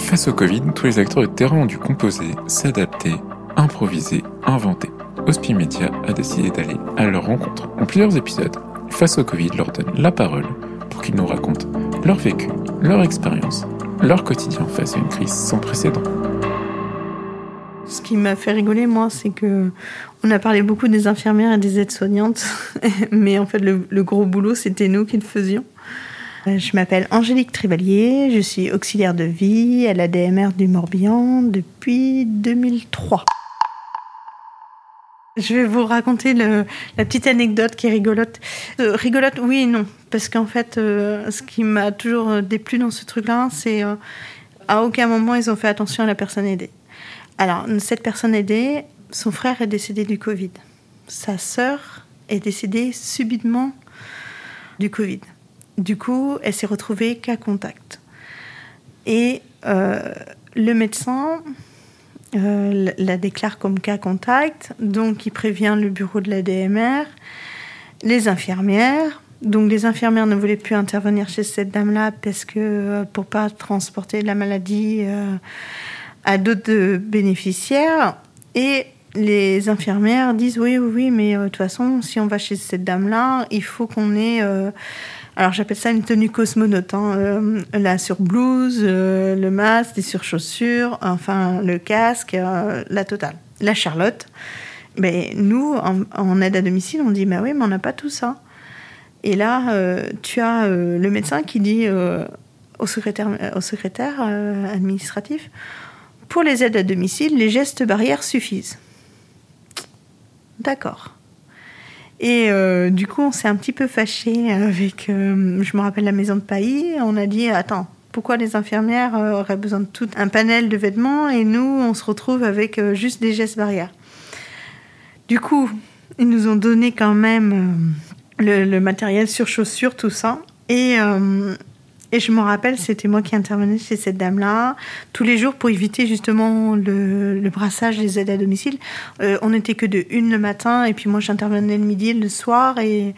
Face au Covid, tous les acteurs de terrain ont dû composer, s'adapter, improviser, inventer. Hospimedia a décidé d'aller à leur rencontre. En plusieurs épisodes, Face au Covid leur donne la parole pour qu'ils nous racontent leur vécu, leur expérience, leur quotidien face à une crise sans précédent. Ce qui m'a fait rigoler, moi, c'est que on a parlé beaucoup des infirmières et des aides-soignantes, mais en fait, le gros boulot, c'était nous qui le faisions. Euh, Je m'appelle Angélique Trivalier, je suis auxiliaire de vie à la DMR du Morbihan depuis 2003. Je vais vous raconter la petite anecdote qui est rigolote. Euh, rigolote, oui et non. Parce qu'en fait, euh, ce qui m'a toujours déplu dans ce truc-là, c'est euh, à aucun moment ils ont fait attention à la personne aidée. Alors, cette personne aidée, son frère est décédé du Covid. Sa sœur est décédée subitement du Covid. Du coup, elle s'est retrouvée cas contact. Et euh, le médecin euh, la déclare comme cas contact, donc il prévient le bureau de la DMR, les infirmières. Donc les infirmières ne voulaient plus intervenir chez cette dame-là parce que euh, pour pas transporter la maladie à d'autres bénéficiaires. Et les infirmières disent oui, oui, oui, mais de toute façon, si on va chez cette dame-là, il faut qu'on ait alors j'appelle ça une tenue cosmonaute. Hein. Euh, la surblouse, euh, le masque, des surchaussures, enfin le casque, euh, la totale. La Charlotte. Mais nous, en, en aide à domicile, on dit bah oui, mais on n'a pas tout ça. Et là, tu as le médecin qui dit au secrétaire, au secrétaire administratif pour les aides à domicile, les gestes barrières suffisent. D'accord. Et euh, du coup, on s'est un petit peu fâché avec, euh, je me rappelle la maison de Pailly, on a dit, attends, pourquoi les infirmières euh, auraient besoin de tout un panel de vêtements et nous, on se retrouve avec juste des gestes barrières Du coup, ils nous ont donné quand même le, matériel sur chaussures, tout ça. Et, et je me rappelle, c'était moi qui intervenais chez cette dame-là, tous les jours pour éviter justement le, brassage des aides à domicile. Euh, on n'était que de une le matin, et puis moi j'intervenais le midi, le soir, et,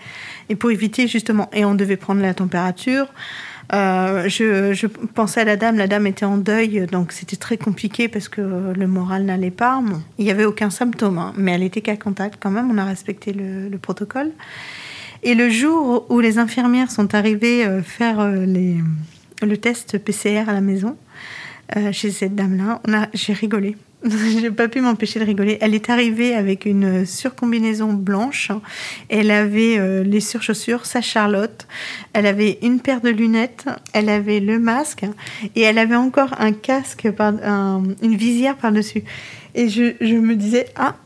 et pour éviter justement. Et on devait prendre la température. Euh, je, pensais à la dame, la dame était en deuil, donc c'était très compliqué parce que le moral n'allait pas. Il n'y avait aucun symptôme, hein, mais elle était qu'à contact quand même, on a respecté le protocole. Et le jour où les infirmières sont arrivées euh, faire euh, le test PCR à la maison, euh, chez cette dame-là, j'ai rigolé. j'ai pas pu m'empêcher de rigoler. Elle est arrivée avec une surcombinaison blanche. Elle avait les surchaussures, sa Charlotte. Elle avait une paire de lunettes. Elle avait le masque. Et elle avait encore un casque, par, un- une visière par-dessus. Et je, je me disais, ah,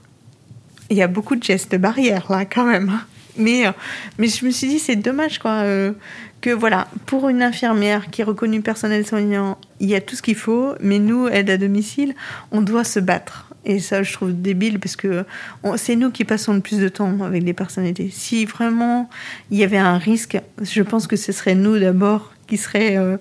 il y a beaucoup de gestes barrières là quand même. Mais, euh, mais je me suis dit, c'est dommage quoi. euh, que voilà, pour une infirmière qui est reconnue personnel soignant, il y a tout ce qu'il faut, mais nous, aide à domicile, on doit se battre. Et ça, je trouve débile parce que c'est nous qui passons le plus de temps avec les personnes aidées. Si vraiment il y avait un risque, je pense que ce serait nous d'abord qui seraient euh,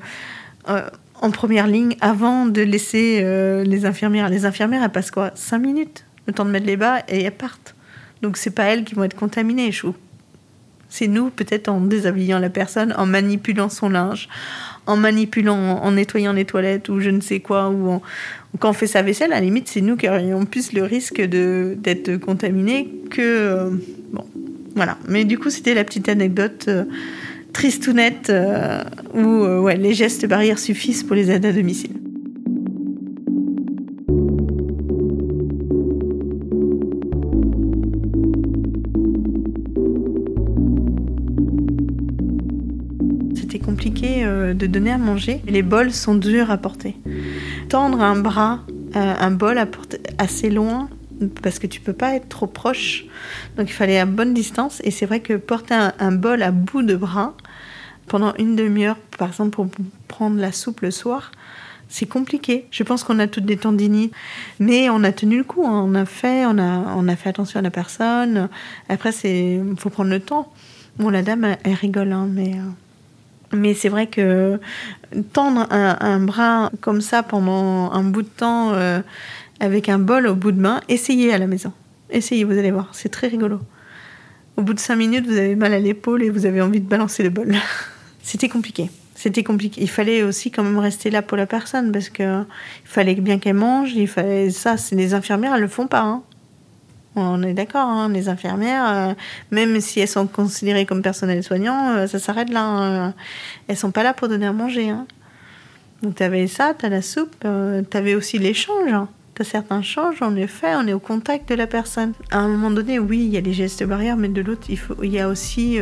en première ligne avant de laisser les infirmières. Les infirmières, elles passent quoi 5 minutes Le temps de mettre les bas et elles partent. Donc c'est pas elles qui vont être contaminées, je trouve. C'est nous, peut-être en déshabillant la personne, en manipulant son linge, en manipulant, en nettoyant les toilettes ou je ne sais quoi, ou quand on fait sa vaisselle, à la limite, c'est nous qui aurions plus le risque d'être contaminés que. euh, bon, voilà. Mais du coup, c'était la petite anecdote euh, tristounette euh, où euh, ouais, les gestes barrières suffisent pour les aides à domicile. Compliqué euh, de donner à manger. Les bols sont durs à porter. Tendre un bras, euh, un bol à porter assez loin, parce que tu peux pas être trop proche. Donc il fallait à bonne distance. Et c'est vrai que porter un, bol à bout de bras pendant une demi-heure, par exemple pour prendre la soupe le soir, c'est compliqué. Je pense qu'on a toutes des tendinites, mais on a tenu le coup. hein. On a fait, on a, on a fait attention à la personne. Après, c'est, faut prendre le temps. Bon, la dame, elle, elle rigole, hein, mais. euh, mais c'est vrai que tendre un, bras comme ça pendant un bout de temps euh, avec un bol au bout de main, essayez à la maison. Essayez, vous allez voir, c'est très rigolo. Au bout de cinq minutes, vous avez mal à l'épaule et vous avez envie de balancer le bol. C'était compliqué. C'était compliqué. Il fallait aussi quand même rester là pour la personne parce que il fallait bien qu'elle mange. Il fallait ça. C'est les infirmières, elles le font pas. Hein. On est d'accord, hein, les infirmières, euh, même si elles sont considérées comme personnel soignant, euh, ça s'arrête là. Hein. Elles sont pas là pour donner à manger. Hein. Donc tu avais ça, tu as la soupe, euh, tu avais aussi l'échange. Hein. Tu as certains changes, on est fait, on est au contact de la personne. À un moment donné, oui, il y a les gestes barrières, mais de l'autre, il, y a aussi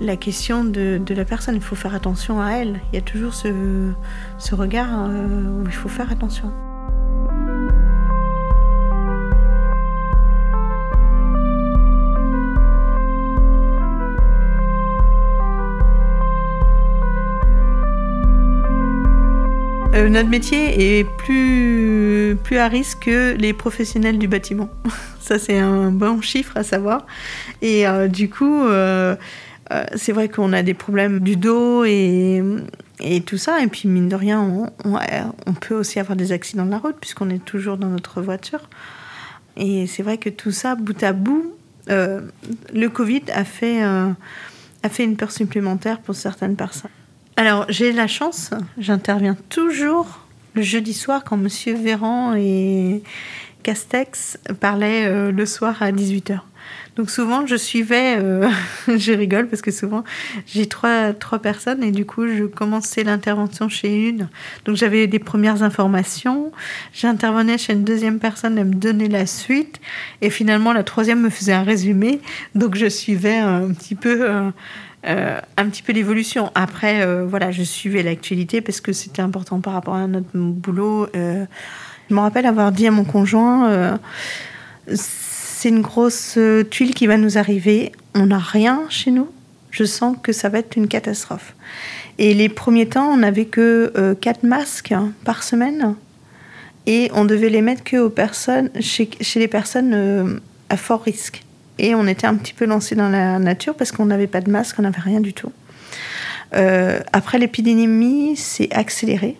la question de, de, la personne. Il faut faire attention à elle. Il y a toujours ce, ce regard où il faut faire attention. Euh, notre métier est plus, plus à risque que les professionnels du bâtiment. Ça, c'est un bon chiffre à savoir. Et euh, du coup, euh, c'est vrai qu'on a des problèmes du dos et, et, tout ça. Et puis, mine de rien, on, on, peut aussi avoir des accidents de la route puisqu'on est toujours dans notre voiture. Et c'est vrai que tout ça, bout à bout, le Covid a fait, a fait une peur supplémentaire pour certaines personnes. Alors, j'ai la chance, j'interviens toujours le jeudi soir quand Monsieur Véran et Castex parlaient euh, le soir à 18h. Donc souvent, je suivais, euh, je rigole parce que souvent, j'ai trois, trois personnes et du coup, je commençais l'intervention chez une. Donc j'avais des premières informations, j'intervenais chez une deuxième personne, elle me donnait la suite et finalement, la troisième me faisait un résumé. Donc je suivais un petit peu... Euh, euh, un petit peu l'évolution. Après, euh, voilà, je suivais l'actualité parce que c'était important par rapport à notre boulot. Euh, je me rappelle avoir dit à mon conjoint, c'est une grosse tuile qui va nous arriver. On n'a rien chez nous. Je sens que ça va être une catastrophe. Et les premiers temps, on n'avait que quatre masques par semaine. Et on devait les mettre que aux personnes, chez, chez les personnes à fort risque. Et on était un petit peu lancé dans la nature parce qu'on n'avait pas de masque, on n'avait rien du tout. Euh, après l'épidémie, c'est accéléré.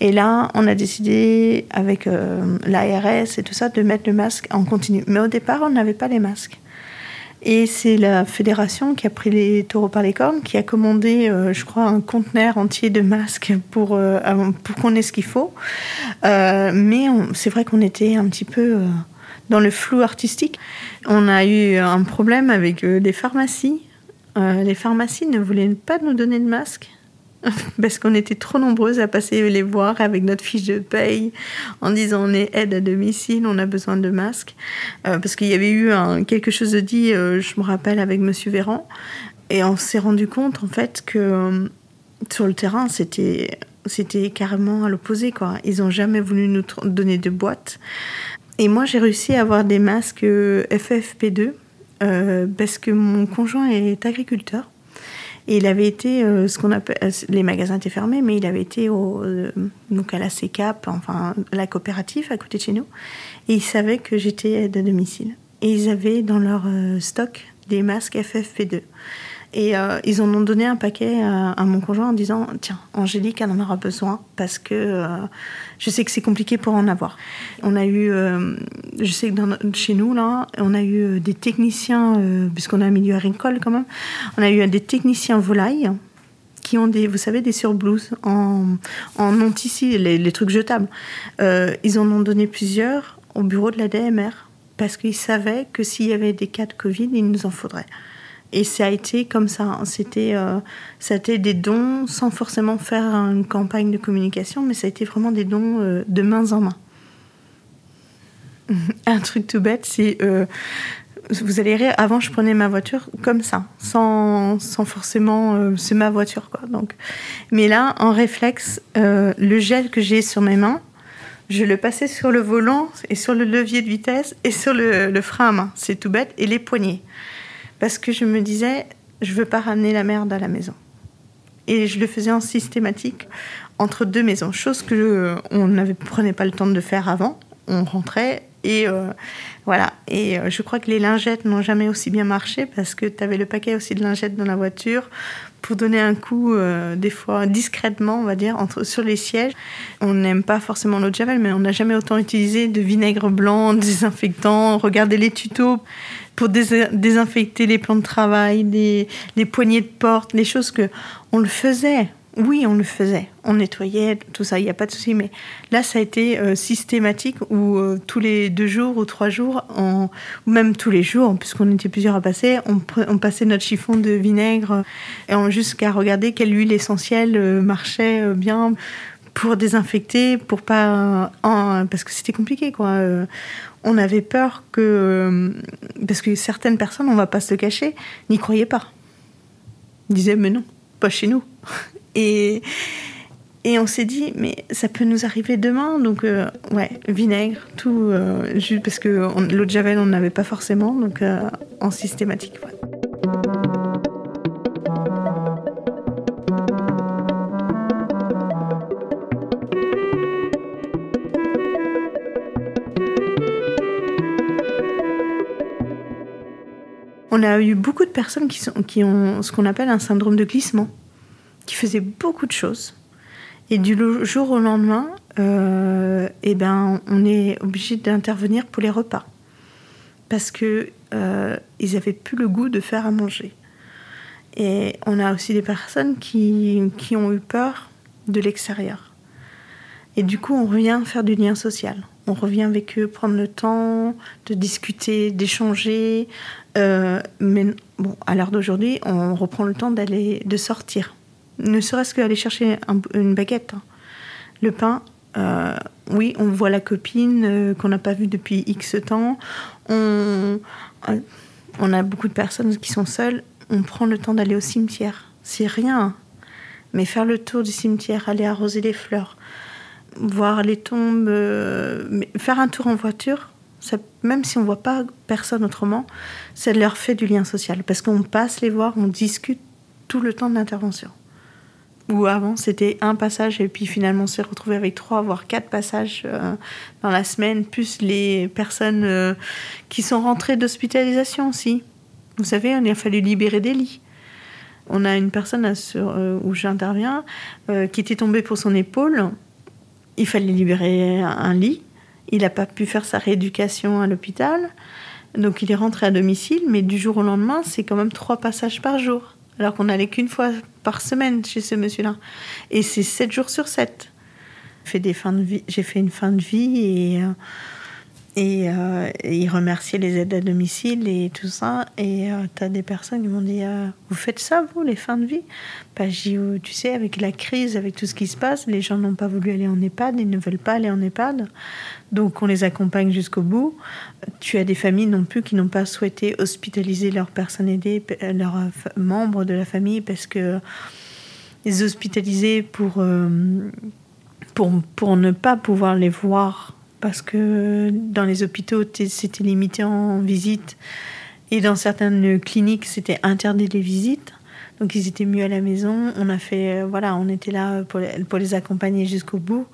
Et là, on a décidé avec euh, l'ARS et tout ça de mettre le masque en continu. Mais au départ, on n'avait pas les masques. Et c'est la fédération qui a pris les taureaux par les cornes, qui a commandé, euh, je crois, un conteneur entier de masques pour, pour qu'on ait ce qu'il faut. mais c'est vrai qu'on était un petit peu dans le flou artistique. On a eu un problème avec euh, les pharmacies. Euh, les pharmacies ne voulaient pas nous donner de masques parce qu'on était trop nombreuses à passer les voir avec notre fiche de paye en disant on est aide à domicile, on a besoin de masques. Euh, parce qu'il y avait eu quelque chose de dit, je me rappelle, avec Monsieur Véran. Et on s'est rendu compte en fait que sur le terrain, c'était c'était carrément à l'opposé quoi. Ils n'ont jamais voulu nous donner de boîtes. Et moi, j'ai réussi à avoir des masques euh, FFP2 euh, parce que mon conjoint est agriculteur. Et il avait été, euh, ce qu'on appelle, les magasins étaient fermés, mais il avait été donc à la CECAP, enfin la coopérative à côté de chez nous. Et il savait que j'étais aide à domicile. Et ils avaient dans leur stock des masques FFP2. Et euh, ils en ont donné un paquet à, mon conjoint en disant Tiens, Angélique, elle en aura besoin parce que euh, je sais que c'est compliqué pour en avoir. On a eu, euh, je sais que chez nous, là, on a eu des techniciens, puisqu'on a un milieu agricole quand même, on a eu des techniciens volailles qui ont des, vous savez, des surblouses en, en non-tissu, les, les, trucs jetables. ils en ont donné plusieurs au bureau de la DMR parce qu'ils savaient que s'il y avait des cas de Covid, il nous en faudrait. Et ça a été comme ça. Hein. C'était, euh, ça a été des dons sans forcément faire une campagne de communication, mais ça a été vraiment des dons euh, de main en main. Un truc tout bête, c'est. Euh, vous allez rire, avant je prenais ma voiture comme ça, sans, sans forcément. c'est ma voiture, quoi. Donc. Mais là, en réflexe, le gel que j'ai sur mes mains, je le passais sur le volant et sur le levier de vitesse et sur le frein à main. C'est tout bête. Et les poignets parce que je me disais, je veux pas ramener la merde à la maison. Et je le faisais en systématique entre deux maisons, chose que on ne prenait pas le temps de faire avant. On rentrait et euh, voilà. Et euh, je crois que les lingettes n'ont jamais aussi bien marché parce que tu avais le paquet aussi de lingettes dans la voiture pour donner un coup, euh, des fois discrètement, on va dire, entre, sur les sièges. On n'aime pas forcément l'eau de javel, mais on n'a jamais autant utilisé de vinaigre blanc, désinfectant. Regardez les tutos pour désinfecter les plans de travail, les, les poignées de porte, les choses que on le faisait. Oui, on le faisait. On nettoyait, tout ça, il n'y a pas de souci. Mais là, ça a été euh, systématique où euh, tous les deux jours ou trois jours, ou même tous les jours, puisqu'on était plusieurs à passer, on, passait notre chiffon de vinaigre et on jusqu'à regarder quelle huile essentielle euh, marchait bien pour désinfecter, pour pas. parce que c'était compliqué, quoi. on avait peur que. parce que certaines personnes, on va pas se cacher, n'y croyaient pas. Ils disaient, mais non, pas chez nous. Et, on s'est dit, mais ça peut nous arriver demain. Donc, euh, ouais, vinaigre, tout, euh, parce que l'eau de Javel, on n'avait pas forcément, donc euh, en systématique. On a eu beaucoup de personnes qui ont ce qu'on appelle un syndrome de glissement qui faisait beaucoup de choses. Et du jour au lendemain, euh, eh ben, on est obligé d'intervenir pour les repas. Parce que euh, ils n'avaient plus le goût de faire à manger. Et on a aussi des personnes qui, qui ont eu peur de l'extérieur. Et du coup, on revient faire du lien social. On revient avec eux, prendre le temps de discuter, d'échanger. Euh, mais bon, à l'heure d'aujourd'hui, on reprend le temps d'aller, de sortir ne serait-ce qu'aller chercher une baguette. Hein. Le pain, euh, oui, on voit la copine euh, qu'on n'a pas vue depuis X temps. On, euh, on a beaucoup de personnes qui sont seules. On prend le temps d'aller au cimetière. C'est rien. Mais faire le tour du cimetière, aller arroser les fleurs, voir les tombes, faire un tour en voiture, même si on voit pas personne autrement, ça leur fait du lien social. Parce qu'on passe les voir, on discute tout le temps de l'intervention. Ou avant, c'était un passage et puis finalement, on s'est retrouvé avec trois, voire quatre passages euh, dans la semaine, plus les personnes euh, qui sont rentrées d'hospitalisation aussi. Vous savez, il a fallu libérer des lits. On a une personne sur, euh, où j'interviens qui était tombée pour son épaule. Il fallait libérer un lit. Il n'a pas pu faire sa rééducation à l'hôpital. Donc il est rentré à domicile, mais du jour au lendemain, c'est quand même trois passages par jour alors qu'on n'allait qu'une fois par semaine chez ce monsieur-là. Et c'est 7 jours sur 7. J'ai fait une fin de vie et, euh, euh, et, il remerciait les aides à domicile et tout ça. Et euh, tu as des personnes qui m'ont dit Vous faites ça, vous, les fins de vie? Bah, Tu sais, avec la crise, avec tout ce qui se passe, les gens n'ont pas voulu aller en EHPAD, ils ne veulent pas aller en EHPAD. Donc on les accompagne jusqu'au bout. Tu as des familles non plus qui n'ont pas souhaité hospitaliser leurs personnes aidées, leurs membres de la famille, parce que les hospitaliser pour, euh, pour, pour ne pas pouvoir les voir, parce que dans les hôpitaux, c'était limité en visite, et dans certaines cliniques, c'était interdit les visites. Donc ils étaient mieux à la maison. On a fait, euh, voilà, on était là pour les, accompagner jusqu'au bout.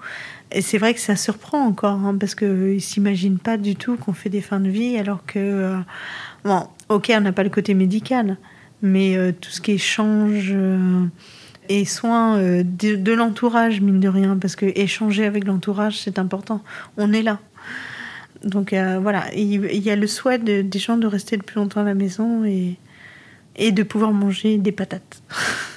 Et c'est vrai que ça surprend encore, hein, parce qu'ils ne s'imaginent pas du tout qu'on fait des fins de vie, alors que, euh, bon, ok, on n'a pas le côté médical, mais euh, tout ce qui échange euh, et soins de, l'entourage, mine de rien, parce que échanger avec l'entourage, c'est important. On est là. Donc voilà, il, y a le souhait des gens de rester le plus longtemps à la maison et de pouvoir manger des patates.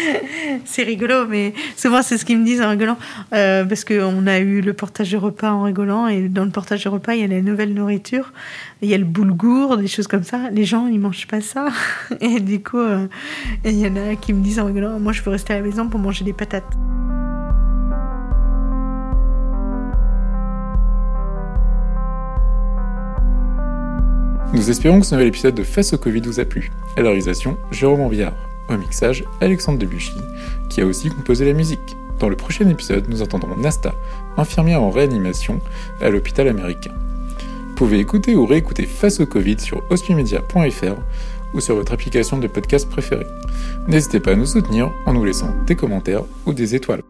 c'est rigolo, mais souvent c'est ce qu'ils me disent en rigolant. Euh, parce qu'on a eu le portage de repas en rigolant, et dans le portage de repas, il y a la nouvelle nourriture, il y a le boulgour, des choses comme ça. Les gens, ils mangent pas ça. Et du coup, euh, il y en a qui me disent en rigolant Moi, je veux rester à la maison pour manger des patates. Nous espérons que ce nouvel épisode de Face au Covid vous a plu. À la Jérôme Ambillard. Au mixage, Alexandre Debuchy, qui a aussi composé la musique. Dans le prochain épisode, nous entendrons Nasta, infirmière en réanimation à l'hôpital américain. Vous pouvez écouter ou réécouter Face au Covid sur hospimedia.fr ou sur votre application de podcast préférée. N'hésitez pas à nous soutenir en nous laissant des commentaires ou des étoiles.